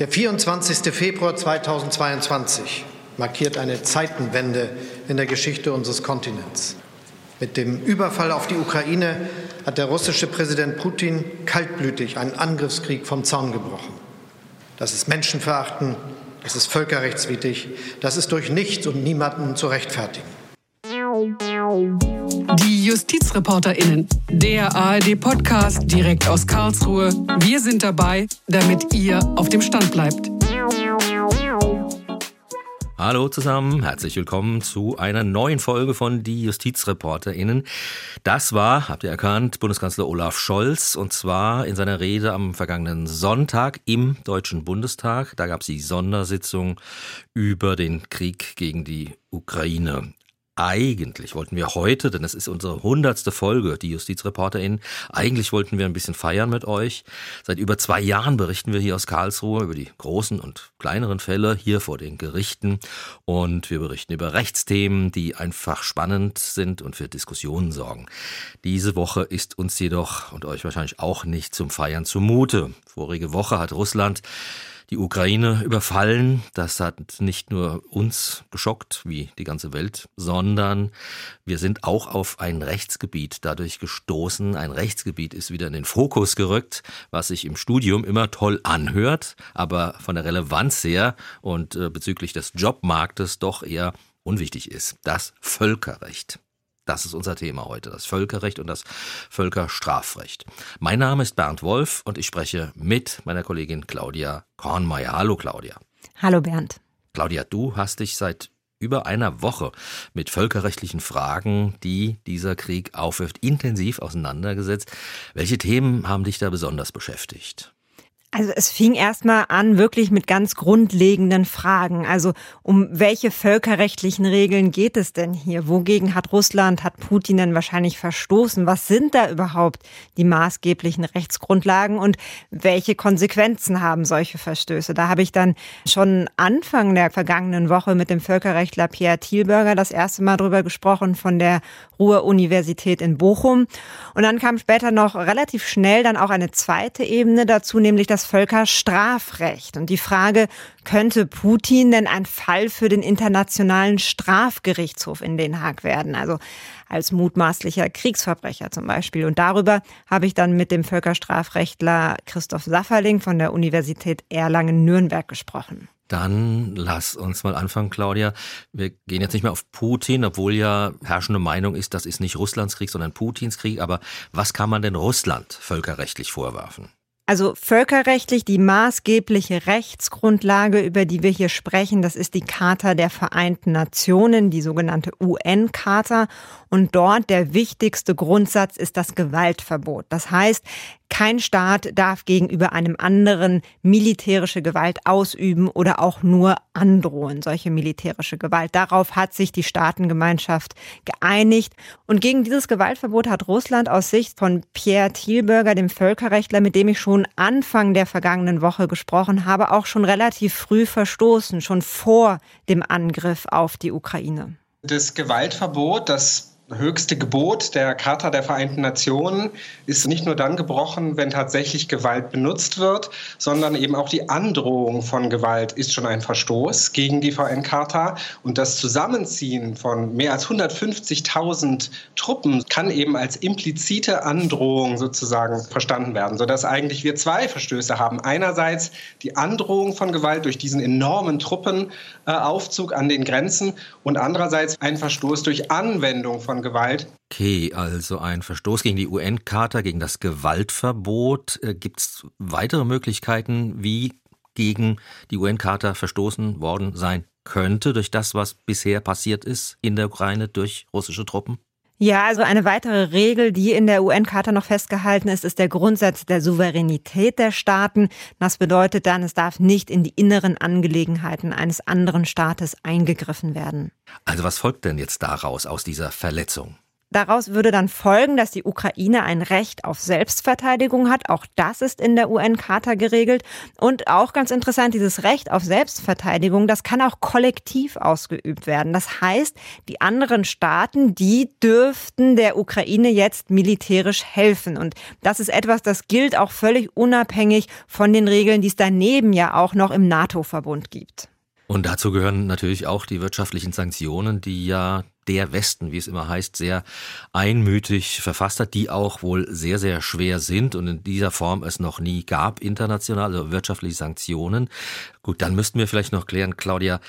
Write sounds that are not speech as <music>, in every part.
Der 24. Februar 2022 markiert eine Zeitenwende in der Geschichte unseres Kontinents. Mit dem Überfall auf die Ukraine hat der russische Präsident Putin kaltblütig einen Angriffskrieg vom Zaun gebrochen. Das ist Menschenverachten, das ist völkerrechtswidrig, das ist durch nichts und niemanden zu rechtfertigen. Die JustizreporterInnen, der ARD-Podcast direkt aus Karlsruhe. Wir sind dabei, damit ihr auf dem Stand bleibt. Hallo zusammen, herzlich willkommen zu einer neuen Folge von Die JustizreporterInnen. Das war, habt ihr erkannt, Bundeskanzler Olaf Scholz und zwar in seiner Rede am vergangenen Sonntag im Deutschen Bundestag. Da gab es die Sondersitzung über den Krieg gegen die Ukraine. Eigentlich wollten wir heute, denn es ist unsere hundertste Folge, die JustizreporterInnen, eigentlich wollten wir ein bisschen feiern mit euch. Seit über zwei Jahren berichten wir hier aus Karlsruhe über die großen und kleineren Fälle hier vor den Gerichten und wir berichten über Rechtsthemen, die einfach spannend sind und für Diskussionen sorgen. Diese Woche ist uns jedoch und euch wahrscheinlich auch nicht zum Feiern zumute. Vorige Woche hat Russland die Ukraine überfallen. Das hat nicht nur uns geschockt, wie die ganze Welt, sondern wir sind auch auf ein Rechtsgebiet dadurch gestoßen. Ein Rechtsgebiet ist wieder in den Fokus gerückt, was sich im Studium immer toll anhört, aber von der Relevanz her und äh, bezüglich des Jobmarktes doch eher unwichtig ist. Das Völkerrecht. Das ist unser Thema heute, das Völkerrecht und das Völkerstrafrecht. Mein Name ist Bernd Wolf und ich spreche mit meiner Kollegin Claudia Kornmeier. Hallo Claudia. Hallo Bernd. Claudia, du hast dich seit über einer Woche mit völkerrechtlichen Fragen, die dieser Krieg aufwirft, intensiv auseinandergesetzt. Welche Themen haben dich da besonders beschäftigt? Also es fing erstmal an wirklich mit ganz grundlegenden Fragen. Also um welche völkerrechtlichen Regeln geht es denn hier? Wogegen hat Russland, hat Putin denn wahrscheinlich verstoßen? Was sind da überhaupt die maßgeblichen Rechtsgrundlagen und welche Konsequenzen haben solche Verstöße? Da habe ich dann schon Anfang der vergangenen Woche mit dem Völkerrechtler Pierre Thielberger das erste Mal drüber gesprochen von der Ruhr-Universität in Bochum. Und dann kam später noch relativ schnell dann auch eine zweite Ebene dazu, nämlich das Völkerstrafrecht. Und die Frage, könnte Putin denn ein Fall für den Internationalen Strafgerichtshof in Den Haag werden? Also als mutmaßlicher Kriegsverbrecher zum Beispiel. Und darüber habe ich dann mit dem Völkerstrafrechtler Christoph Safferling von der Universität Erlangen-Nürnberg gesprochen. Dann lass uns mal anfangen, Claudia. Wir gehen jetzt nicht mehr auf Putin, obwohl ja herrschende Meinung ist, das ist nicht Russlands Krieg, sondern Putins Krieg. Aber was kann man denn Russland völkerrechtlich vorwerfen? Also völkerrechtlich die maßgebliche Rechtsgrundlage, über die wir hier sprechen, das ist die Charta der Vereinten Nationen, die sogenannte UN-Charta. Und dort der wichtigste Grundsatz ist das Gewaltverbot. Das heißt, kein Staat darf gegenüber einem anderen militärische Gewalt ausüben oder auch nur androhen, solche militärische Gewalt. Darauf hat sich die Staatengemeinschaft geeinigt. Und gegen dieses Gewaltverbot hat Russland aus Sicht von Pierre Thielberger, dem Völkerrechtler, mit dem ich schon Anfang der vergangenen Woche gesprochen habe, auch schon relativ früh verstoßen, schon vor dem Angriff auf die Ukraine. Das Gewaltverbot, das höchste Gebot der Charta der Vereinten Nationen ist nicht nur dann gebrochen, wenn tatsächlich Gewalt benutzt wird, sondern eben auch die Androhung von Gewalt ist schon ein Verstoß gegen die VN-Charta. Und das Zusammenziehen von mehr als 150.000 Truppen kann eben als implizite Androhung sozusagen verstanden werden, sodass eigentlich wir zwei Verstöße haben. Einerseits die Androhung von Gewalt durch diesen enormen Truppenaufzug an den Grenzen und andererseits ein Verstoß durch Anwendung von Gewalt. Okay, also ein Verstoß gegen die UN-Charta, gegen das Gewaltverbot. Äh, Gibt es weitere Möglichkeiten, wie gegen die UN-Charta verstoßen worden sein könnte durch das, was bisher passiert ist in der Ukraine durch russische Truppen? Ja, also eine weitere Regel, die in der UN-Charta noch festgehalten ist, ist der Grundsatz der Souveränität der Staaten. Das bedeutet dann, es darf nicht in die inneren Angelegenheiten eines anderen Staates eingegriffen werden. Also was folgt denn jetzt daraus aus dieser Verletzung? Daraus würde dann folgen, dass die Ukraine ein Recht auf Selbstverteidigung hat. Auch das ist in der UN-Charta geregelt. Und auch ganz interessant, dieses Recht auf Selbstverteidigung, das kann auch kollektiv ausgeübt werden. Das heißt, die anderen Staaten, die dürften der Ukraine jetzt militärisch helfen. Und das ist etwas, das gilt auch völlig unabhängig von den Regeln, die es daneben ja auch noch im NATO-Verbund gibt. Und dazu gehören natürlich auch die wirtschaftlichen Sanktionen, die ja der Westen, wie es immer heißt, sehr einmütig verfasst hat, die auch wohl sehr, sehr schwer sind und in dieser Form es noch nie gab, international, also wirtschaftliche Sanktionen. Gut, dann müssten wir vielleicht noch klären, Claudia,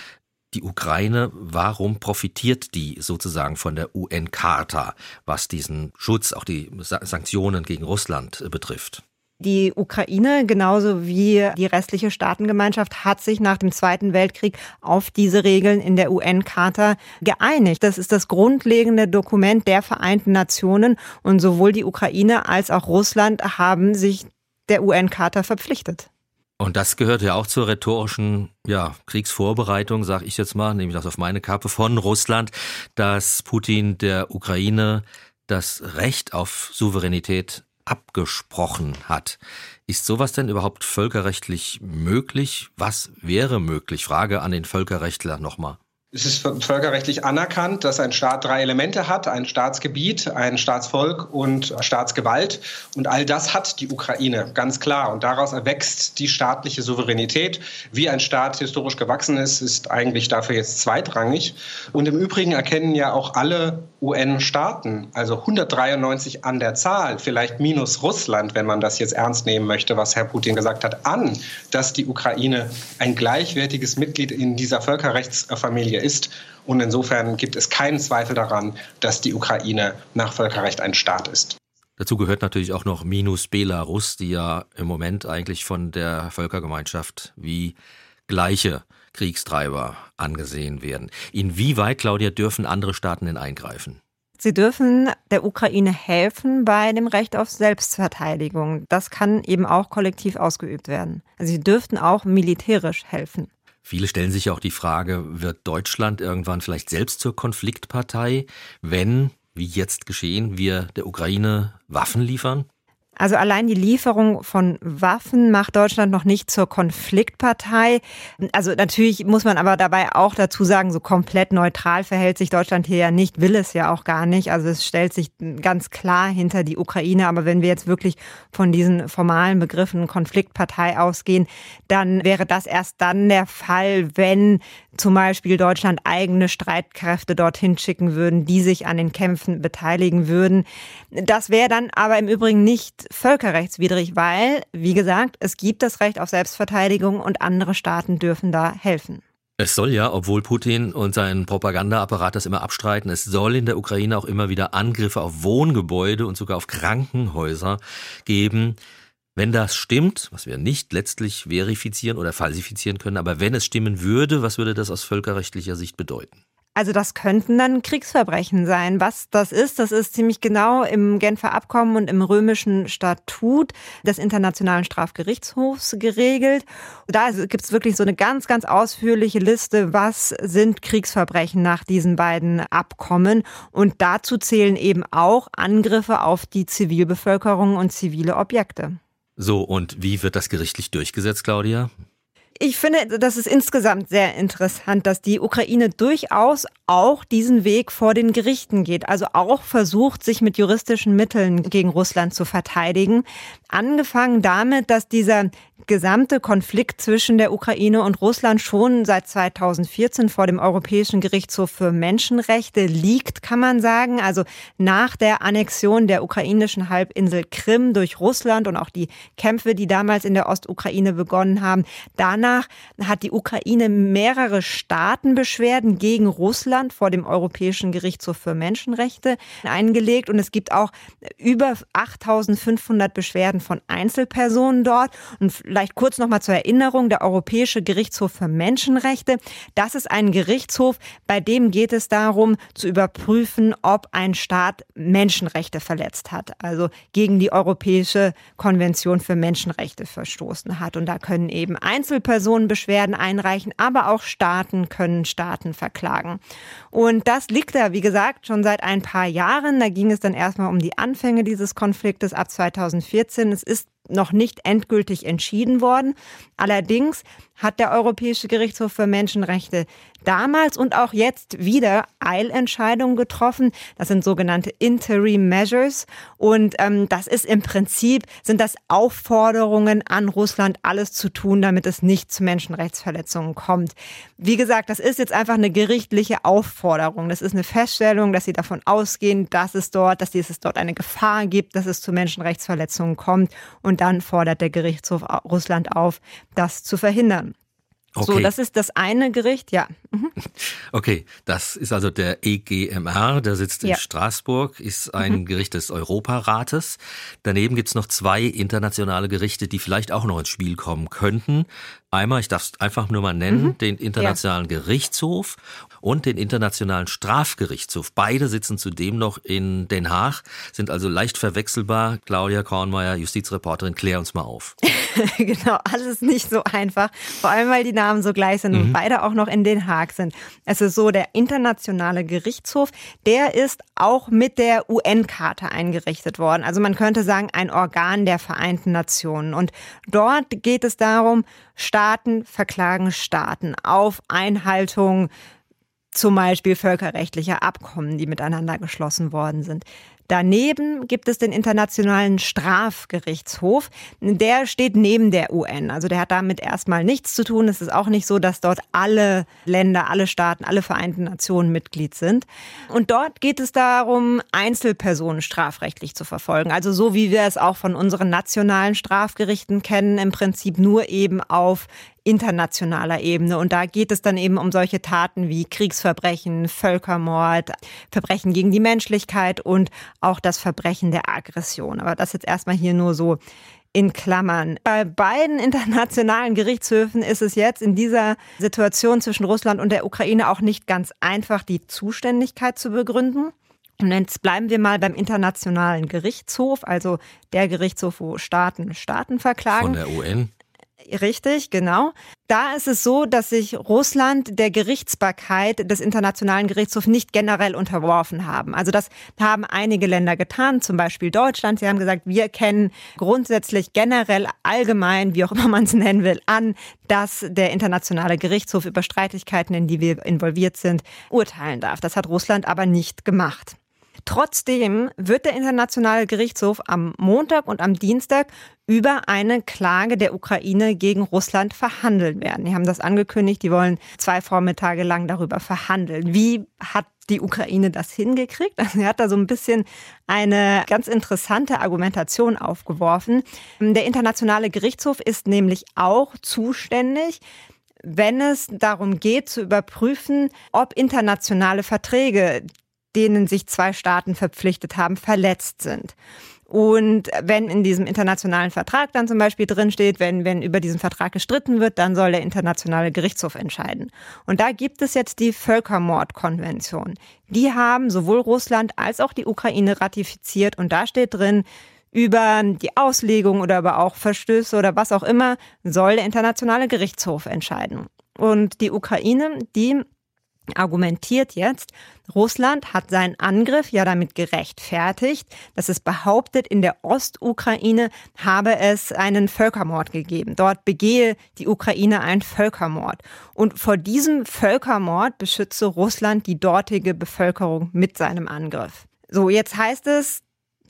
die Ukraine, warum profitiert die sozusagen von der UN-Charta, was diesen Schutz, auch die Sanktionen gegen Russland betrifft? Die Ukraine, genauso wie die restliche Staatengemeinschaft, hat sich nach dem Zweiten Weltkrieg auf diese Regeln in der UN-Charta geeinigt. Das ist das grundlegende Dokument der Vereinten Nationen und sowohl die Ukraine als auch Russland haben sich der UN-Charta verpflichtet. Und das gehört ja auch zur rhetorischen ja, Kriegsvorbereitung, sage ich jetzt mal, nehme ich das auf meine Kappe von Russland, dass Putin der Ukraine das Recht auf Souveränität abgesprochen hat. Ist sowas denn überhaupt völkerrechtlich möglich? Was wäre möglich? Frage an den Völkerrechtler nochmal. Es ist völkerrechtlich anerkannt, dass ein Staat drei Elemente hat, ein Staatsgebiet, ein Staatsvolk und Staatsgewalt. Und all das hat die Ukraine, ganz klar. Und daraus erwächst die staatliche Souveränität. Wie ein Staat historisch gewachsen ist, ist eigentlich dafür jetzt zweitrangig. Und im Übrigen erkennen ja auch alle UN-Staaten, also 193 an der Zahl, vielleicht minus Russland, wenn man das jetzt ernst nehmen möchte, was Herr Putin gesagt hat, an, dass die Ukraine ein gleichwertiges Mitglied in dieser Völkerrechtsfamilie ist. Und insofern gibt es keinen Zweifel daran, dass die Ukraine nach Völkerrecht ein Staat ist. Dazu gehört natürlich auch noch minus Belarus, die ja im Moment eigentlich von der Völkergemeinschaft wie gleiche Kriegstreiber angesehen werden. Inwieweit, Claudia, dürfen andere Staaten denn eingreifen? Sie dürfen der Ukraine helfen bei dem Recht auf Selbstverteidigung. Das kann eben auch kollektiv ausgeübt werden. Also sie dürften auch militärisch helfen. Viele stellen sich auch die Frage, wird Deutschland irgendwann vielleicht selbst zur Konfliktpartei, wenn, wie jetzt geschehen, wir der Ukraine Waffen liefern? Also allein die Lieferung von Waffen macht Deutschland noch nicht zur Konfliktpartei. Also natürlich muss man aber dabei auch dazu sagen, so komplett neutral verhält sich Deutschland hier ja nicht, will es ja auch gar nicht. Also es stellt sich ganz klar hinter die Ukraine. Aber wenn wir jetzt wirklich von diesen formalen Begriffen Konfliktpartei ausgehen, dann wäre das erst dann der Fall, wenn zum Beispiel Deutschland eigene Streitkräfte dorthin schicken würden, die sich an den Kämpfen beteiligen würden. Das wäre dann aber im Übrigen nicht völkerrechtswidrig, weil, wie gesagt, es gibt das Recht auf Selbstverteidigung und andere Staaten dürfen da helfen. Es soll ja, obwohl Putin und sein Propagandaapparat das immer abstreiten, es soll in der Ukraine auch immer wieder Angriffe auf Wohngebäude und sogar auf Krankenhäuser geben. Wenn das stimmt, was wir nicht letztlich verifizieren oder falsifizieren können, aber wenn es stimmen würde, was würde das aus völkerrechtlicher Sicht bedeuten? Also das könnten dann Kriegsverbrechen sein. Was das ist, das ist ziemlich genau im Genfer Abkommen und im römischen Statut des Internationalen Strafgerichtshofs geregelt. Da gibt es wirklich so eine ganz, ganz ausführliche Liste, was sind Kriegsverbrechen nach diesen beiden Abkommen. Und dazu zählen eben auch Angriffe auf die Zivilbevölkerung und zivile Objekte. So, und wie wird das gerichtlich durchgesetzt, Claudia? Ich finde, das ist insgesamt sehr interessant, dass die Ukraine durchaus auch diesen Weg vor den Gerichten geht, also auch versucht, sich mit juristischen Mitteln gegen Russland zu verteidigen. Angefangen damit, dass dieser gesamte Konflikt zwischen der Ukraine und Russland schon seit 2014 vor dem Europäischen Gerichtshof für Menschenrechte liegt, kann man sagen. Also nach der Annexion der ukrainischen Halbinsel Krim durch Russland und auch die Kämpfe, die damals in der Ostukraine begonnen haben. Danach hat die Ukraine mehrere Staatenbeschwerden gegen Russland vor dem Europäischen Gerichtshof für Menschenrechte eingelegt und es gibt auch über 8500 Beschwerden von Einzelpersonen dort und vielleicht kurz nochmal zur Erinnerung, der Europäische Gerichtshof für Menschenrechte, das ist ein Gerichtshof, bei dem geht es darum zu überprüfen, ob ein Staat Menschenrechte verletzt hat, also gegen die Europäische Konvention für Menschenrechte verstoßen hat. Und da können eben Einzelpersonen Beschwerden einreichen, aber auch Staaten können Staaten verklagen. Und das liegt da, wie gesagt, schon seit ein paar Jahren. Da ging es dann erstmal um die Anfänge dieses Konfliktes ab 2014. Es ist noch nicht endgültig entschieden worden. Allerdings hat der Europäische Gerichtshof für Menschenrechte damals und auch jetzt wieder Eilentscheidungen getroffen. Das sind sogenannte Interim Measures. Und ähm, das ist im Prinzip, sind das Aufforderungen an Russland, alles zu tun, damit es nicht zu Menschenrechtsverletzungen kommt. Wie gesagt, das ist jetzt einfach eine gerichtliche Aufforderung. Das ist eine Feststellung, dass sie davon ausgehen, dass es dort, dass es dort eine Gefahr gibt, dass es zu Menschenrechtsverletzungen kommt. Und dann fordert der Gerichtshof Russland auf, das zu verhindern. Okay. So, das ist das eine Gericht, ja. Mhm. <laughs> Okay, das ist also der EGMR, der sitzt in ja. Straßburg, ist ein mhm. Gericht des Europarates. Daneben gibt's noch zwei internationale Gerichte, die vielleicht auch noch ins Spiel kommen könnten. Einmal, ich darf es einfach nur mal nennen, mhm. den Internationalen ja. Gerichtshof und den Internationalen Strafgerichtshof. Beide sitzen zudem noch in Den Haag, sind also leicht verwechselbar. Claudia Kornmeier, Justizreporterin, klär uns mal auf. <laughs> genau, alles nicht so einfach. Vor allem, weil die Namen so gleich sind mhm. und beide auch noch in Den Haag sind. Es ist so, der Internationale Gerichtshof, der ist auch mit der UN-Charta eingerichtet worden. Also man könnte sagen, ein Organ der Vereinten Nationen. Und dort geht es darum, Staaten verklagen Staaten auf Einhaltung zum Beispiel völkerrechtlicher Abkommen, die miteinander geschlossen worden sind. Daneben gibt es den Internationalen Strafgerichtshof. Der steht neben der UN. Also der hat damit erstmal nichts zu tun. Es ist auch nicht so, dass dort alle Länder, alle Staaten, alle Vereinten Nationen Mitglied sind. Und dort geht es darum, Einzelpersonen strafrechtlich zu verfolgen. Also so wie wir es auch von unseren nationalen Strafgerichten kennen, im Prinzip nur eben auf internationaler Ebene. Und da geht es dann eben um solche Taten wie Kriegsverbrechen, Völkermord, Verbrechen gegen die Menschlichkeit und auch das Verbrechen der Aggression. Aber das jetzt erstmal hier nur so in Klammern. Bei beiden internationalen Gerichtshöfen ist es jetzt in dieser Situation zwischen Russland und der Ukraine auch nicht ganz einfach, die Zuständigkeit zu begründen. Und jetzt bleiben wir mal beim Internationalen Gerichtshof, also der Gerichtshof, wo Staaten Staaten verklagen. Von der UN? Richtig, genau. Da ist es so, dass sich Russland der Gerichtsbarkeit des Internationalen Gerichtshofs nicht generell unterworfen haben. Also das haben einige Länder getan, zum Beispiel Deutschland. Sie haben gesagt, wir kennen grundsätzlich generell allgemein, wie auch immer man es nennen will, an, dass der Internationale Gerichtshof über Streitigkeiten, in die wir involviert sind, urteilen darf. Das hat Russland aber nicht gemacht. Trotzdem wird der Internationale Gerichtshof am Montag und am Dienstag über eine Klage der Ukraine gegen Russland verhandeln werden. Die haben das angekündigt, die wollen zwei Vormittage lang darüber verhandeln. Wie hat die Ukraine das hingekriegt? <laughs> Also er hat da so ein bisschen eine ganz interessante Argumentation aufgeworfen. Der Internationale Gerichtshof ist nämlich auch zuständig wenn es darum geht zu überprüfen, ob internationale Verträge, denen sich zwei Staaten verpflichtet haben, verletzt sind. Und wenn in diesem internationalen Vertrag dann zum Beispiel drinsteht, wenn, wenn über diesen Vertrag gestritten wird, dann soll der internationale Gerichtshof entscheiden. Und da gibt es jetzt die Völkermordkonvention. Die haben sowohl Russland als auch die Ukraine ratifiziert und da steht drin, über die Auslegung oder aber auch Verstöße oder was auch immer soll der internationale Gerichtshof entscheiden. Und die Ukraine, die argumentiert jetzt, Russland hat seinen Angriff ja damit gerechtfertigt, dass es behauptet, in der Ostukraine habe es einen Völkermord gegeben. Dort begehe die Ukraine einen Völkermord. Und vor diesem Völkermord beschütze Russland die dortige Bevölkerung mit seinem Angriff. So, jetzt heißt es,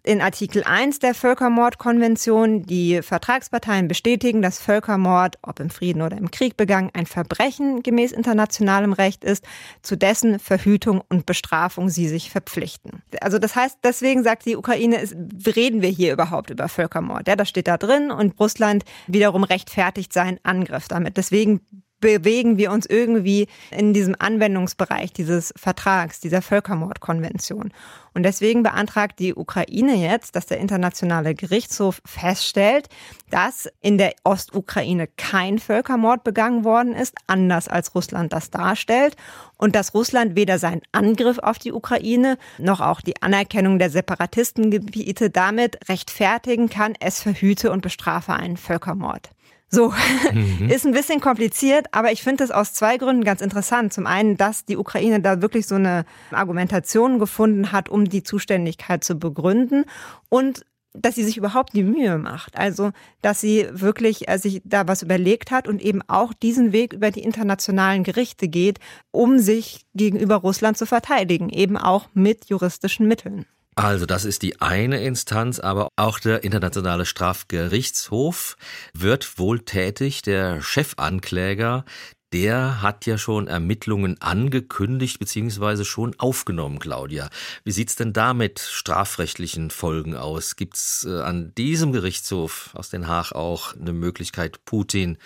in Artikel 1 der Völkermordkonvention, die Vertragsparteien bestätigen, dass Völkermord, ob im Frieden oder im Krieg begangen, ein Verbrechen gemäß internationalem Recht ist, zu dessen Verhütung und Bestrafung sie sich verpflichten. Also das heißt, deswegen sagt die Ukraine, reden wir hier überhaupt über Völkermord. Ja, das steht da drin und Russland wiederum rechtfertigt seinen Angriff damit. Deswegen bewegen wir uns irgendwie in diesem Anwendungsbereich dieses Vertrags, dieser Völkermordkonvention. Und deswegen beantragt die Ukraine jetzt, dass der Internationale Gerichtshof feststellt, dass in der Ostukraine kein Völkermord begangen worden ist, anders als Russland das darstellt. Und dass Russland weder seinen Angriff auf die Ukraine noch auch die Anerkennung der Separatistengebiete damit rechtfertigen kann, es verhüte und bestrafe einen Völkermord. So, mhm. ist ein bisschen kompliziert, aber ich finde es aus zwei Gründen ganz interessant. Zum einen, dass die Ukraine da wirklich so eine Argumentation gefunden hat, um die Zuständigkeit zu begründen und dass sie sich überhaupt die Mühe macht. Also, dass sie wirklich äh, sich da was überlegt hat und eben auch diesen Weg über die internationalen Gerichte geht, um sich gegenüber Russland zu verteidigen, eben auch mit juristischen Mitteln. Also das ist die eine Instanz, aber auch der Internationale Strafgerichtshof wird wohl tätig. Der Chefankläger, der hat ja schon Ermittlungen angekündigt bzw. schon aufgenommen, Claudia. Wie sieht's denn da mit strafrechtlichen Folgen aus? Gibt's äh, an diesem Gerichtshof aus Den Haag auch eine Möglichkeit, Putin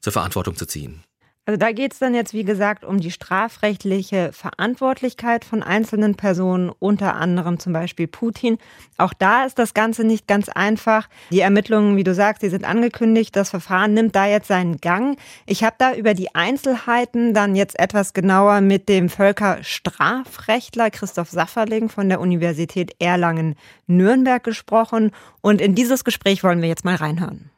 zur Verantwortung zu ziehen? Also da geht es dann jetzt, wie gesagt, um die strafrechtliche Verantwortlichkeit von einzelnen Personen, unter anderem zum Beispiel Putin. Auch da ist das Ganze nicht ganz einfach. Die Ermittlungen, wie du sagst, die sind angekündigt. Das Verfahren nimmt da jetzt seinen Gang. Ich habe da über die Einzelheiten dann jetzt etwas genauer mit dem Völkerstrafrechtler Christoph Safferling von der Universität Erlangen-Nürnberg gesprochen. Und in dieses Gespräch wollen wir jetzt mal reinhören.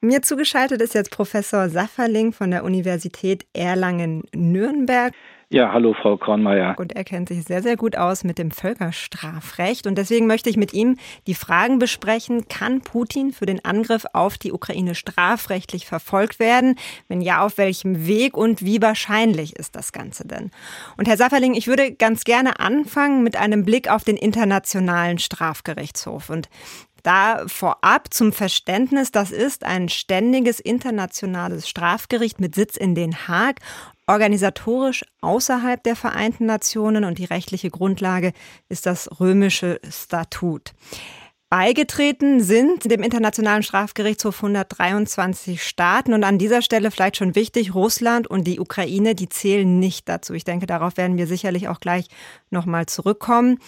Mir zugeschaltet ist jetzt Professor Safferling von der Universität Erlangen-Nürnberg. Ja, hallo Frau Kornmeier. Und er kennt sich sehr, sehr gut aus mit dem Völkerstrafrecht. Und deswegen möchte ich mit ihm die Fragen besprechen, kann Putin für den Angriff auf die Ukraine strafrechtlich verfolgt werden? Wenn ja, auf welchem Weg und wie wahrscheinlich ist das Ganze denn? Und Herr Safferling, ich würde ganz gerne anfangen mit einem Blick auf den Internationalen Strafgerichtshof. Und da vorab zum Verständnis, das ist ein ständiges internationales Strafgericht mit Sitz in Den Haag, organisatorisch außerhalb der Vereinten Nationen und die rechtliche Grundlage ist das römische Statut. Beigetreten sind dem Internationalen Strafgerichtshof 123 Staaten und an dieser Stelle vielleicht schon wichtig, Russland und die Ukraine, die zählen nicht dazu. Ich denke, darauf werden wir sicherlich auch gleich nochmal zurückkommen.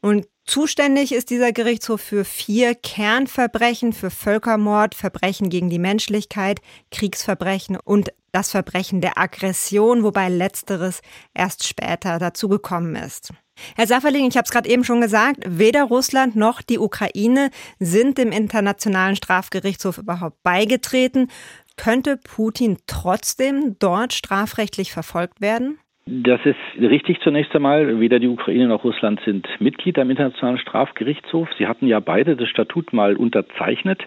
Und Zuständig ist dieser Gerichtshof für vier Kernverbrechen, für Völkermord, Verbrechen gegen die Menschlichkeit, Kriegsverbrechen und das Verbrechen der Aggression, wobei letzteres erst später dazugekommen ist. Herr Safferling, ich habe es gerade eben schon gesagt, weder Russland noch die Ukraine sind dem Internationalen Strafgerichtshof überhaupt beigetreten. Könnte Putin trotzdem dort strafrechtlich verfolgt werden? Das ist richtig zunächst einmal. Weder die Ukraine noch Russland sind Mitglied am Internationalen Strafgerichtshof. Sie hatten ja beide das Statut mal unterzeichnet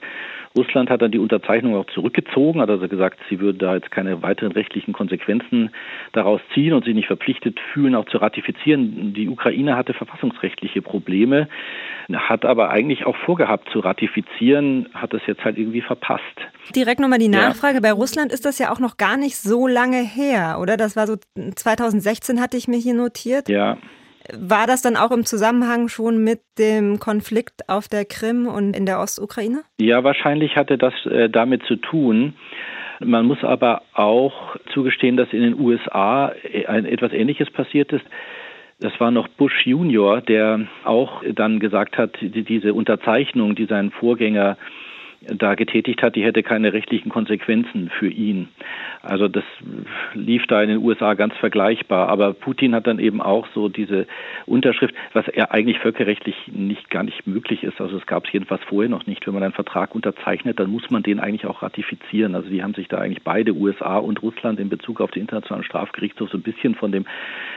Russland hat dann die Unterzeichnung auch zurückgezogen, hat also gesagt, sie würde da jetzt keine weiteren rechtlichen Konsequenzen daraus ziehen und sich nicht verpflichtet fühlen, auch zu ratifizieren. Die Ukraine hatte verfassungsrechtliche Probleme, hat aber eigentlich auch vorgehabt zu ratifizieren, hat das jetzt halt irgendwie verpasst. Direkt nochmal die Nachfrage. Ja. Bei Russland ist das ja auch noch gar nicht so lange her, oder? Das war so 2016 hatte ich mir hier notiert. Ja. War das dann auch im Zusammenhang schon mit dem Konflikt auf der Krim und in der Ostukraine? Ja, wahrscheinlich hatte das äh, damit zu tun. Man muss aber auch zugestehen, dass in den USA äh, ein, etwas Ähnliches passiert ist. Das war noch Bush Junior, der auch dann gesagt hat, die, diese Unterzeichnung, die sein Vorgänger da getätigt hat, die hätte keine rechtlichen Konsequenzen für ihn. Also das lief da in den USA ganz vergleichbar. Aber Putin hat dann eben auch so diese Unterschrift, was er eigentlich völkerrechtlich nicht gar nicht möglich ist. Also es gab es jedenfalls vorher noch nicht. Wenn man einen Vertrag unterzeichnet, dann muss man den eigentlich auch ratifizieren. Also die haben sich da eigentlich beide, USA und Russland, in Bezug auf den Internationalen Strafgerichtshof so ein bisschen von dem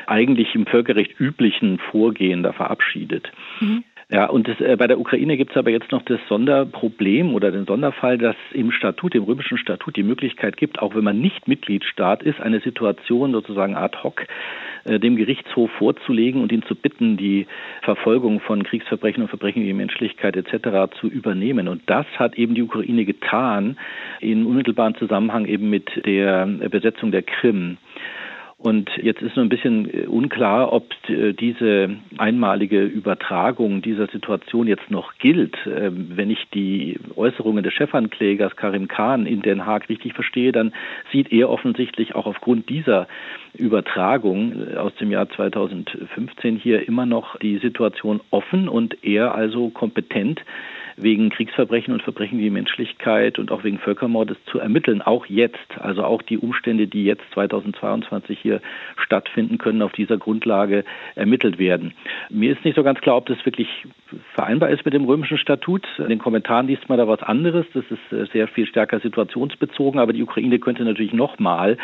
eigentlich im Völkerrecht üblichen Vorgehen da verabschiedet. Mhm. Ja, und das, äh, bei der Ukraine gibt es aber jetzt noch das Sonderproblem oder den Sonderfall, dass im Statut, im römischen Statut, die Möglichkeit gibt, auch wenn man nicht Mitgliedstaat ist, eine Situation sozusagen ad hoc äh, dem Gerichtshof vorzulegen und ihn zu bitten, die Verfolgung von Kriegsverbrechen und Verbrechen gegen Menschlichkeit etc. zu übernehmen. Und das hat eben die Ukraine getan in unmittelbaren Zusammenhang eben mit der Besetzung der Krim. Und jetzt ist nur ein bisschen äh, unklar, ob äh, diese einmalige Übertragung dieser Situation jetzt noch gilt. Ähm, wenn ich die Äußerungen des Chefanklägers Karim Khan in Den Haag richtig verstehe, dann sieht er offensichtlich auch aufgrund dieser Übertragung äh, aus dem Jahr 2015 hier immer noch die Situation offen und er also kompetent wegen Kriegsverbrechen und Verbrechen die Menschlichkeit und auch wegen Völkermordes zu ermitteln, auch jetzt. Also auch die Umstände, die jetzt 2022 hier stattfinden, können auf dieser Grundlage ermittelt werden. Mir ist nicht so ganz klar, ob das wirklich vereinbar ist mit dem römischen Statut. In den Kommentaren liest man da was anderes. Das ist äh, sehr viel stärker situationsbezogen, aber die Ukraine könnte natürlich nochmal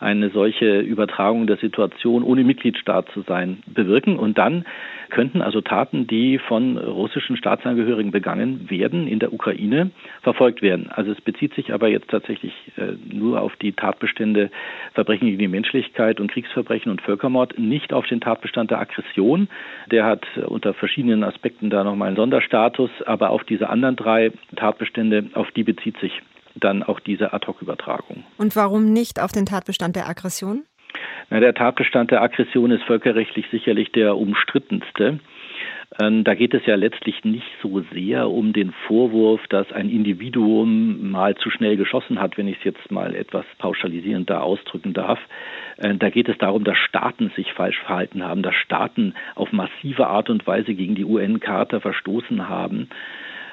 eine solche Übertragung der Situation, ohne Mitgliedstaat zu sein, bewirken. Und dann könnten also Taten, die von russischen Staatsangehörigen begangen werden in der Ukraine, verfolgt werden. Also es bezieht sich aber jetzt tatsächlich äh, nur auf die Tatbestände Verbrechen gegen die Menschlichkeit und Kriegsverbrechen und Völkermord, nicht auf den Tatbestand der Aggression. Der hat äh, unter verschiedenen Aspekten da nochmal einen Sonderstatus, aber auf diese anderen drei Tatbestände, auf die bezieht sich dann auch diese Ad-Hoc-Übertragung. Und warum nicht auf den Tatbestand der Aggression? Na, der Tatbestand der Aggression ist völkerrechtlich sicherlich der umstrittenste. Ähm, da geht es ja letztlich nicht so sehr um den Vorwurf, dass ein Individuum mal zu schnell geschossen hat, wenn ich es jetzt mal etwas pauschalisierend da ausdrücken darf. Äh, da geht es darum, dass Staaten sich falsch verhalten haben, dass Staaten auf massive Art und Weise gegen die UN-Charta verstoßen haben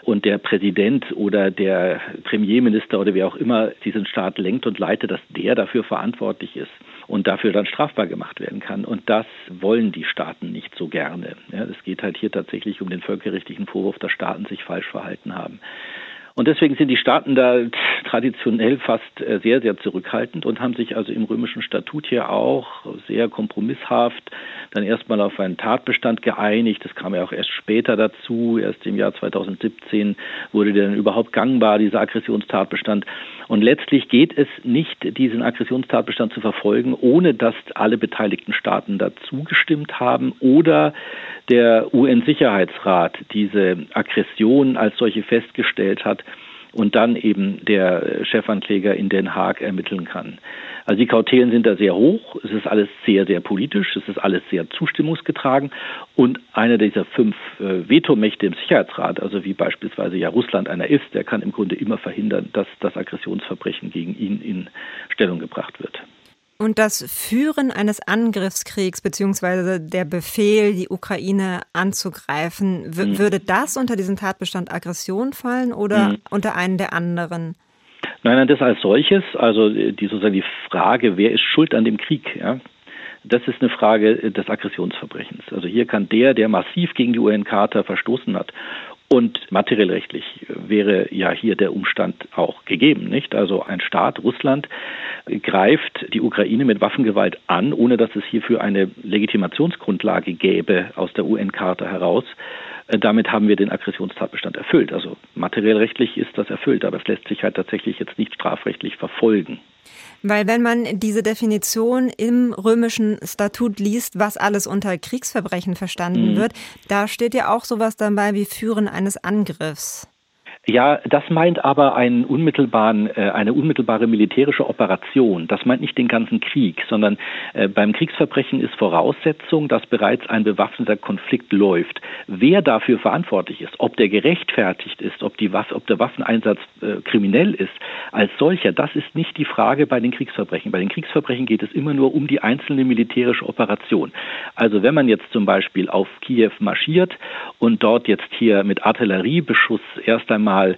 und der Präsident oder der Premierminister oder wer auch immer diesen Staat lenkt und leitet, dass der dafür verantwortlich ist und dafür dann strafbar gemacht werden kann. Und das wollen die Staaten nicht so gerne. Ja, es geht halt hier tatsächlich um den völkerrechtlichen Vorwurf, dass Staaten sich falsch verhalten haben. Und deswegen sind die Staaten da traditionell fast äh, sehr, sehr zurückhaltend und haben sich also im römischen Statut hier auch sehr kompromisshaft dann erstmal auf einen Tatbestand geeinigt. Das kam ja auch erst später dazu. Erst im Jahr 2017 wurde der dann überhaupt gangbar, dieser Aggressionstatbestand. Und letztlich geht es nicht, diesen Aggressionstatbestand zu verfolgen, ohne dass alle beteiligten Staaten dazu gestimmt haben oder der UN-Sicherheitsrat diese Aggression als solche festgestellt hat und dann eben der Chefankläger in Den Haag ermitteln kann. Also die Kautelen sind da sehr hoch. Es ist alles sehr, sehr politisch. Es ist alles sehr zustimmungsgetragen. Und einer dieser fünf äh, Vetomächte im Sicherheitsrat, also wie beispielsweise ja Russland einer ist, der kann im Grunde immer verhindern, dass das Aggressionsverbrechen gegen ihn in Stellung gebracht wird. Und das Führen eines Angriffskriegs beziehungsweise der Befehl, die Ukraine anzugreifen, mhm. würde das unter diesen Tatbestand Aggression fallen oder mhm. unter einen der anderen? Nein, nein, das als solches, also die sozusagen die Frage, wer ist schuld an dem Krieg, ja, das ist eine Frage des Aggressionsverbrechens. Also hier kann der, der massiv gegen die UN-Charta verstoßen hat und materiell rechtlich wäre ja hier der Umstand auch gegeben, nicht? Also ein Staat, Russland, greift die Ukraine mit Waffengewalt an, ohne dass es hierfür eine Legitimationsgrundlage gäbe aus der UN-Charta heraus. Äh, damit haben wir den Aggressionstatbestand erfüllt. Also materiell rechtlich ist das erfüllt, aber es lässt sich halt tatsächlich jetzt nicht strafrechtlich verfolgen. Weil wenn man diese Definition im römischen Statut liest, was alles unter Kriegsverbrechen verstanden mhm. wird, da steht ja auch sowas dabei wie Führen eines Angriffs. Ja, das meint aber einen unmittelbaren, äh, eine unmittelbare militärische Operation. Das meint nicht den ganzen Krieg, sondern äh, beim Kriegsverbrechen ist Voraussetzung, dass bereits ein bewaffneter Konflikt läuft. Wer dafür verantwortlich ist, ob der gerechtfertigt ist, ob, die Waffe, ob der Waffeneinsatz äh, kriminell ist, als solcher, das ist nicht die Frage bei den Kriegsverbrechen. Bei den Kriegsverbrechen geht es immer nur um die einzelne militärische Operation. Also wenn man jetzt zum Beispiel auf Kiew marschiert und dort jetzt hier mit Artilleriebeschuss erst einmal mal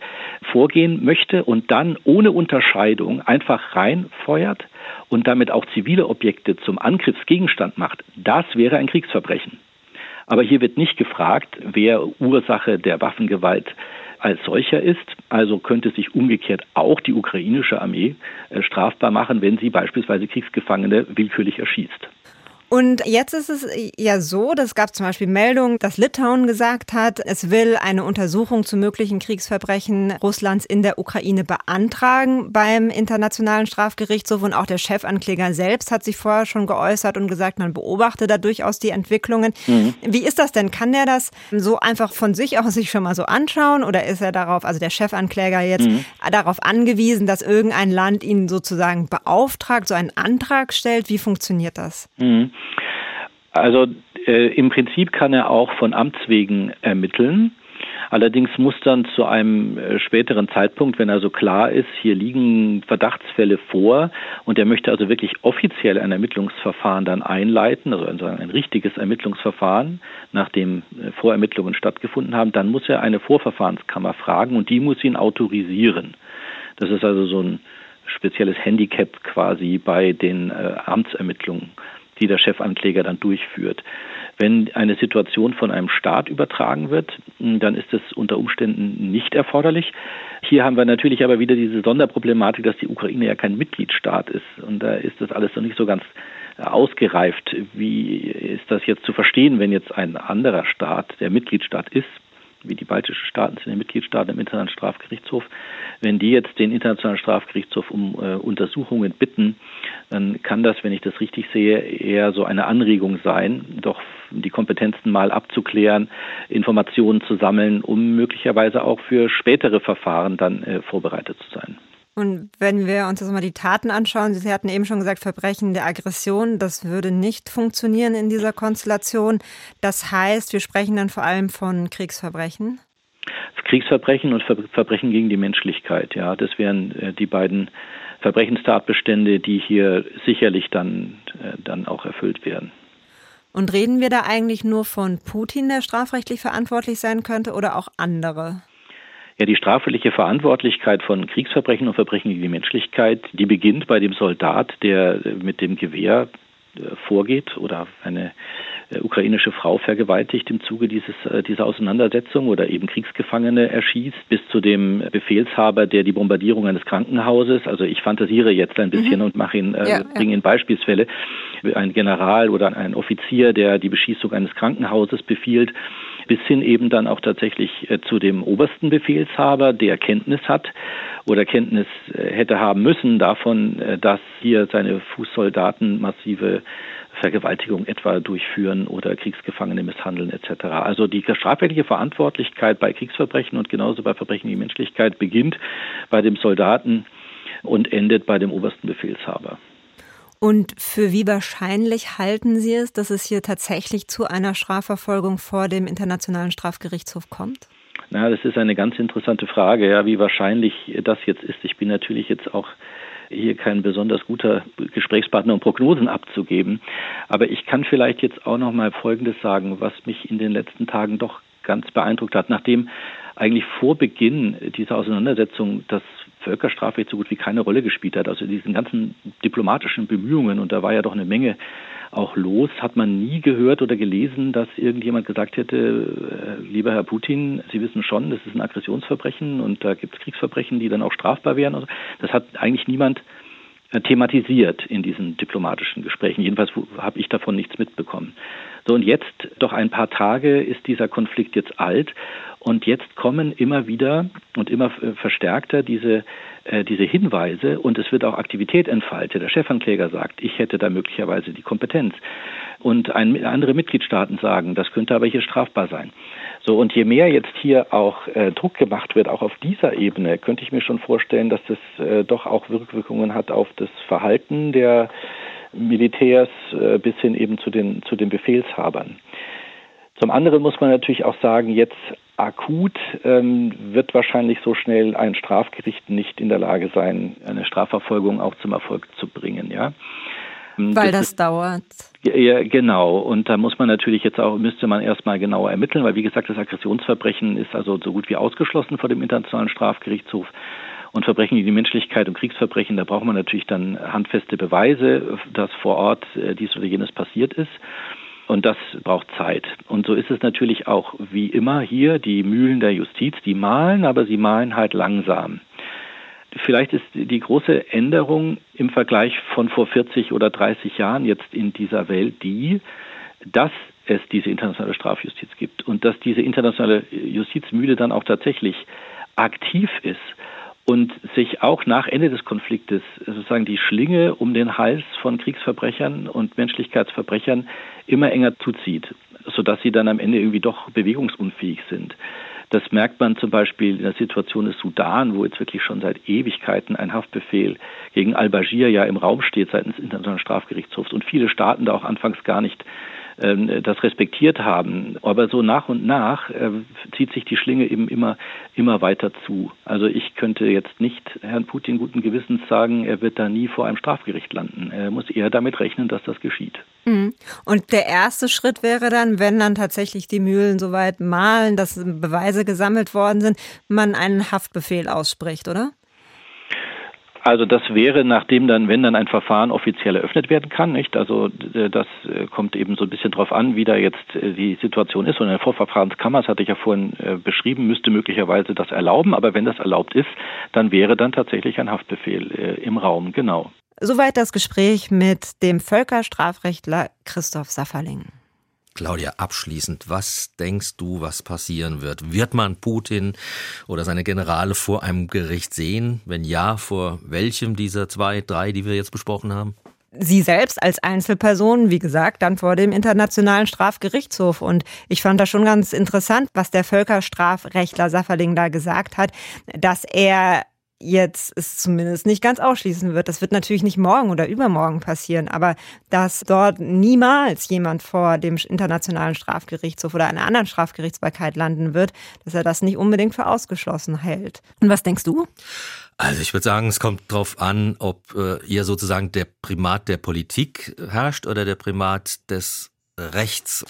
vorgehen möchte und dann ohne Unterscheidung einfach reinfeuert und damit auch zivile Objekte zum Angriffsgegenstand macht, das wäre ein Kriegsverbrechen. Aber hier wird nicht gefragt, wer Ursache der Waffengewalt als solcher ist. Also könnte sich umgekehrt auch die ukrainische Armee äh, strafbar machen, wenn sie beispielsweise Kriegsgefangene willkürlich erschießt. Und jetzt ist es ja so, das gab zum Beispiel Meldungen, dass Litauen gesagt hat, es will eine Untersuchung zu möglichen Kriegsverbrechen Russlands in der Ukraine beantragen beim Internationalen Strafgerichtshof. Und auch der Chefankläger selbst hat sich vorher schon geäußert und gesagt, man beobachte da durchaus die Entwicklungen. Mhm. Wie ist das denn? Kann der das so einfach von sich aus sich schon mal so anschauen? Oder ist er darauf, also der Chefankläger jetzt, mhm. darauf angewiesen, dass irgendein Land ihn sozusagen beauftragt, so einen Antrag stellt? Wie funktioniert das? Mhm. Also äh, im Prinzip kann er auch von Amts wegen ermitteln. Allerdings muss dann zu einem äh, späteren Zeitpunkt, wenn also klar ist, hier liegen Verdachtsfälle vor und er möchte also wirklich offiziell ein Ermittlungsverfahren dann einleiten, also ein, richtiges Ermittlungsverfahren, nachdem äh, Vorermittlungen stattgefunden haben, dann muss er eine Vorverfahrenskammer fragen und die muss ihn autorisieren. Das ist also so ein spezielles Handicap quasi bei den äh, Amtsermittlungen die der Chefankläger dann durchführt. Wenn eine Situation von einem Staat übertragen wird, dann ist das unter Umständen nicht erforderlich. Hier haben wir natürlich aber wieder diese Sonderproblematik, dass die Ukraine ja kein Mitgliedstaat ist. Und da ist das alles noch nicht so ganz ausgereift. Wie ist das jetzt zu verstehen, wenn jetzt ein anderer Staat, der Mitgliedstaat ist, wie die baltischen Staaten sind die Mitgliedstaaten im Internationalen Strafgerichtshof, wenn die jetzt den Internationalen Strafgerichtshof um äh, Untersuchungen bitten, dann kann das, wenn ich das richtig sehe, eher so eine Anregung sein, doch die Kompetenzen mal abzuklären, Informationen zu sammeln, um möglicherweise auch für spätere Verfahren dann äh, vorbereitet zu sein. Und wenn wir uns jetzt mal die Taten anschauen, Sie hatten eben schon gesagt, Verbrechen der Aggression, das würde nicht funktionieren in dieser Konstellation. Das heißt, wir sprechen dann vor allem von Kriegsverbrechen? Kriegsverbrechen und Verbrechen gegen die Menschlichkeit, ja, das wären äh, die beiden Verbrechenstatbestände, die hier sicherlich dann, äh, dann auch erfüllt werden. Und reden wir da eigentlich nur von Putin, der strafrechtlich verantwortlich sein könnte, oder auch andere? Ja, die strafrechtliche Verantwortlichkeit von Kriegsverbrechen und Verbrechen gegen die Menschlichkeit, die beginnt bei dem Soldat, der mit dem Gewehr äh, vorgeht oder eine äh, ukrainische Frau vergewaltigt im Zuge dieses, äh, dieser Auseinandersetzung oder eben Kriegsgefangene erschießt, bis zu dem Befehlshaber, der die Bombardierung eines Krankenhauses, also ich fantasiere jetzt ein bisschen mhm. und mache ihn, äh, ja, bringe in Beispielsfälle, ein General oder ein Offizier, der die Beschießung eines Krankenhauses befiehlt, bis hin eben dann auch tatsächlich äh, zu dem obersten Befehlshaber, der Kenntnis hat oder Kenntnis äh, hätte haben müssen davon, äh, dass hier seine Fußsoldaten massive Vergewaltigung etwa durchführen oder Kriegsgefangene misshandeln etc. Also die strafrechtliche Verantwortlichkeit bei Kriegsverbrechen und genauso bei Verbrechen gegen Menschlichkeit beginnt bei dem Soldaten und endet bei dem obersten Befehlshaber. Und für wie wahrscheinlich halten Sie es, dass es hier tatsächlich zu einer Strafverfolgung vor dem Internationalen Strafgerichtshof kommt? Na, das ist eine ganz interessante Frage, ja, wie wahrscheinlich das jetzt ist. Ich bin natürlich jetzt auch hier kein besonders guter Gesprächspartner, um Prognosen abzugeben. Aber ich kann vielleicht jetzt auch noch mal Folgendes sagen, was mich in den letzten Tagen doch ganz beeindruckt hat. Nachdem eigentlich vor Beginn dieser Auseinandersetzung das Völkerstrafrecht so gut wie keine Rolle gespielt hat. Also diesen ganzen diplomatischen Bemühungen, und da war ja doch eine Menge auch los, hat man nie gehört oder gelesen, dass irgendjemand gesagt hätte, äh, lieber Herr Putin, Sie wissen schon, das ist ein Aggressionsverbrechen und da gibt es Kriegsverbrechen, die dann auch strafbar wären. Das hat eigentlich niemand äh, thematisiert in diesen diplomatischen Gesprächen. Jedenfalls habe ich davon nichts mitbekommen. So, und jetzt, doch ein paar Tage, ist dieser Konflikt jetzt alt und jetzt kommen immer wieder und immer äh, verstärkter diese, äh, diese Hinweise und es wird auch Aktivität entfaltet. Der Chefankläger sagt, ich hätte da möglicherweise die Kompetenz. Und ein, andere Mitgliedstaaten sagen, das könnte aber hier strafbar sein. So, und je mehr jetzt hier auch äh, Druck gemacht wird, auch auf dieser Ebene, könnte ich mir schon vorstellen, dass das äh, doch auch Wirkungen hat auf das Verhalten der Militärs äh, bis hin eben zu den, zu den Befehlshabern. Zum anderen muss man natürlich auch sagen, jetzt akut ähm, wird wahrscheinlich so schnell ein Strafgericht nicht in der Lage sein, eine Strafverfolgung auch zum Erfolg zu bringen, ja. Ähm, weil das, das dauert. Ja, genau. Und da muss man natürlich jetzt auch, müsste man erstmal genauer ermitteln, weil wie gesagt, das Aggressionsverbrechen ist also so gut wie ausgeschlossen vor dem Internationalen Strafgerichtshof. Und Verbrechen gegen die Menschlichkeit und Kriegsverbrechen, da braucht man natürlich dann handfeste Beweise, dass vor Ort äh, dies oder jenes passiert ist. Und das braucht Zeit. Und so ist es natürlich auch wie immer hier, die Mühlen der Justiz, die malen, aber sie malen halt langsam. Vielleicht ist die große Änderung im Vergleich von vor 40 oder 30 Jahren jetzt in dieser Welt die, dass es diese internationale Strafjustiz gibt und dass diese internationale Justizmühle dann auch tatsächlich aktiv ist und sich auch nach Ende des Konfliktes sozusagen die Schlinge um den Hals von Kriegsverbrechern und Menschlichkeitsverbrechern immer enger zuzieht, sodass sie dann am Ende irgendwie doch bewegungsunfähig sind. Das merkt man zum Beispiel in der Situation des Sudan, wo jetzt wirklich schon seit Ewigkeiten ein Haftbefehl gegen al-Bashir ja im Raum steht seitens des Internationalen Strafgerichtshofs und viele Staaten da auch anfangs gar nicht das respektiert haben. Aber so nach und nach äh, zieht sich die Schlinge eben immer, immer weiter zu. Also ich könnte jetzt nicht Herrn Putin guten Gewissens sagen, er wird da nie vor einem Strafgericht landen. Er muss eher damit rechnen, dass das geschieht. Mhm. Und der erste Schritt wäre dann, wenn dann tatsächlich die Mühlen soweit malen, dass Beweise gesammelt worden sind, man einen Haftbefehl ausspricht, oder? Also das wäre, nachdem dann, wenn dann ein Verfahren offiziell eröffnet werden kann, nicht? Also äh, das äh, kommt eben so ein bisschen drauf an, wie da jetzt äh, die Situation ist. Und eine Vorverfahrenskammer, das hatte ich ja vorhin beschrieben, müsste möglicherweise das erlauben. Aber wenn das erlaubt ist, dann wäre dann tatsächlich ein Haftbefehl im Raum, genau. Soweit das Gespräch mit dem Völkerstrafrechtler Christoph Safferling. Claudia, abschließend, was denkst du, was passieren wird? Wird man Putin oder seine Generale vor einem Gericht sehen? Wenn ja, vor welchem dieser zwei, drei, die wir jetzt besprochen haben? Sie selbst als Einzelperson, wie gesagt, dann vor dem Internationalen Strafgerichtshof. Und ich fand das schon ganz interessant, was der Völkerstrafrechtler Safferling da gesagt hat, dass er jetzt es zumindest nicht ganz ausschließen wird. Das wird natürlich nicht morgen oder übermorgen passieren, aber dass dort niemals jemand vor dem Internationalen Strafgerichtshof oder einer anderen Strafgerichtsbarkeit landen wird, dass er das nicht unbedingt für ausgeschlossen hält. Und was denkst du? Also ich würde sagen, es kommt darauf an, ob äh, ihr sozusagen der Primat der Politik herrscht oder der Primat des Rechts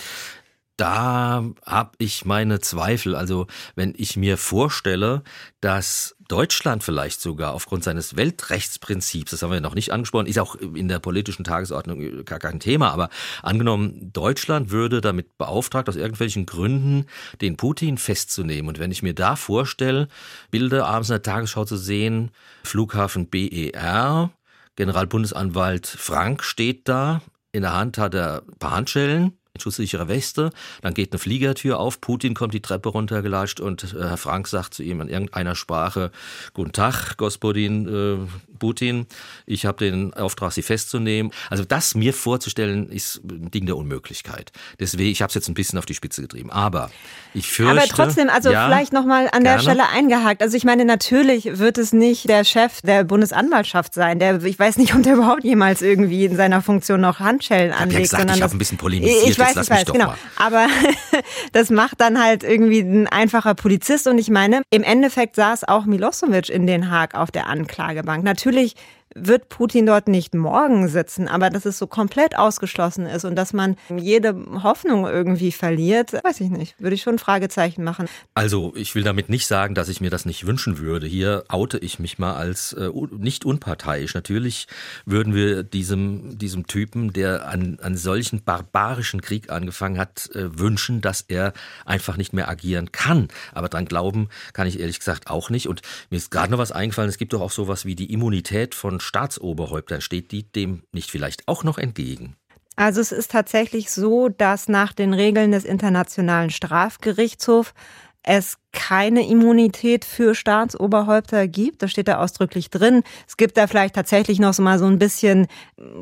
da habe ich meine Zweifel. Also wenn ich mir vorstelle, dass Deutschland vielleicht sogar aufgrund seines Weltrechtsprinzips, das haben wir noch nicht angesprochen, ist auch in der politischen Tagesordnung gar kein Thema, aber angenommen, Deutschland würde damit beauftragt, aus irgendwelchen Gründen den Putin festzunehmen. Und wenn ich mir da vorstelle, Bilder abends in der Tagesschau zu sehen, Flughafen BER, Generalbundesanwalt Frank steht da, in der Hand hat er ein paar Handschellen, schusssichere Weste, dann geht eine Fliegertür auf, Putin kommt die Treppe runtergelatscht und äh, Herr Frank sagt zu ihm in irgendeiner Sprache, Guten Tag, Gospodin äh, Putin, ich habe den Auftrag, Sie festzunehmen. Also das mir vorzustellen, ist ein Ding der Unmöglichkeit. Deswegen, ich habe es jetzt ein bisschen auf die Spitze getrieben, aber ich fürchte... Aber trotzdem, also ja, vielleicht nochmal an gerne. der Stelle eingehakt. Also ich meine, natürlich wird es nicht der Chef der Bundesanwaltschaft sein, der, ich weiß nicht, ob der überhaupt jemals irgendwie in seiner Funktion noch Handschellen anlegt. Ich habe gesagt, ich habe ein bisschen polemisiert weiß, ich weiß, genau. Mal. Aber <laughs> das macht dann halt irgendwie ein einfacher Polizist. Und ich meine, im Endeffekt saß auch Milosevic in Den Haag auf der Anklagebank. Natürlich wird Putin dort nicht morgen sitzen, aber dass es so komplett ausgeschlossen ist und dass man jede Hoffnung irgendwie verliert, weiß ich nicht. Würde ich schon ein Fragezeichen machen. Also ich will damit nicht sagen, dass ich mir das nicht wünschen würde. Hier oute ich mich mal als äh, nicht unparteiisch. Natürlich würden wir diesem, diesem Typen, der an, an solchen barbarischen Krieg angefangen hat, äh, wünschen, dass er einfach nicht mehr agieren kann. Aber dran glauben kann ich ehrlich gesagt auch nicht. Und mir ist gerade noch was eingefallen, es gibt doch auch sowas wie die Immunität von Staatsoberhäuptern steht die dem nicht vielleicht auch noch entgegen? Also es ist tatsächlich so, dass nach den Regeln des Internationalen Strafgerichtshofs es keine Immunität für Staatsoberhäupter gibt. Das steht da ausdrücklich drin. Es gibt da vielleicht tatsächlich noch so mal so ein bisschen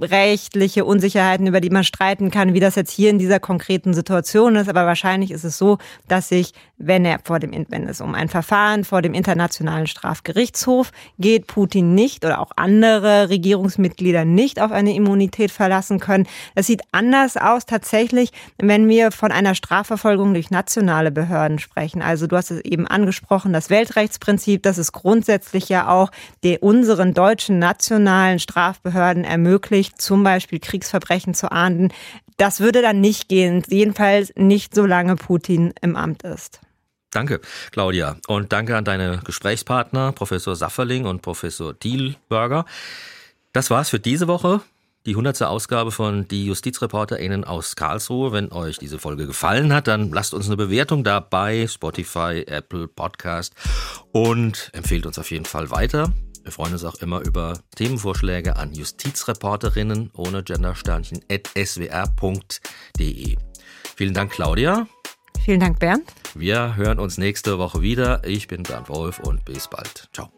rechtliche Unsicherheiten, über die man streiten kann, wie das jetzt hier in dieser konkreten Situation ist. Aber wahrscheinlich ist es so, dass sich, wenn er vor dem, wenn es um ein Verfahren vor dem Internationalen Strafgerichtshof geht, Putin nicht oder auch andere Regierungsmitglieder nicht auf eine Immunität verlassen können. Das sieht anders aus tatsächlich, wenn wir von einer Strafverfolgung durch nationale Behörden sprechen. Also du hast es eben angesprochen, das Weltrechtsprinzip, das es grundsätzlich ja auch der unseren deutschen nationalen Strafbehörden ermöglicht, zum Beispiel Kriegsverbrechen zu ahnden. Das würde dann nicht gehen, jedenfalls nicht solange Putin im Amt ist. Danke, Claudia. Und danke an deine Gesprächspartner, Professor Safferling und Professor Thielberger. Das war's für diese Woche die 100. Ausgabe von Die JustizreporterInnen aus Karlsruhe. Wenn euch diese Folge gefallen hat, dann lasst uns eine Bewertung dabei, Spotify, Apple Podcast und empfehlt uns auf jeden Fall weiter. Wir freuen uns auch immer über Themenvorschläge an Justizreporterinnen ohne Gendersternchen at swr.de. Vielen Dank, Claudia. Vielen Dank, Bernd. Wir hören uns nächste Woche wieder. Ich bin Bernd Wolf und bis bald. Ciao.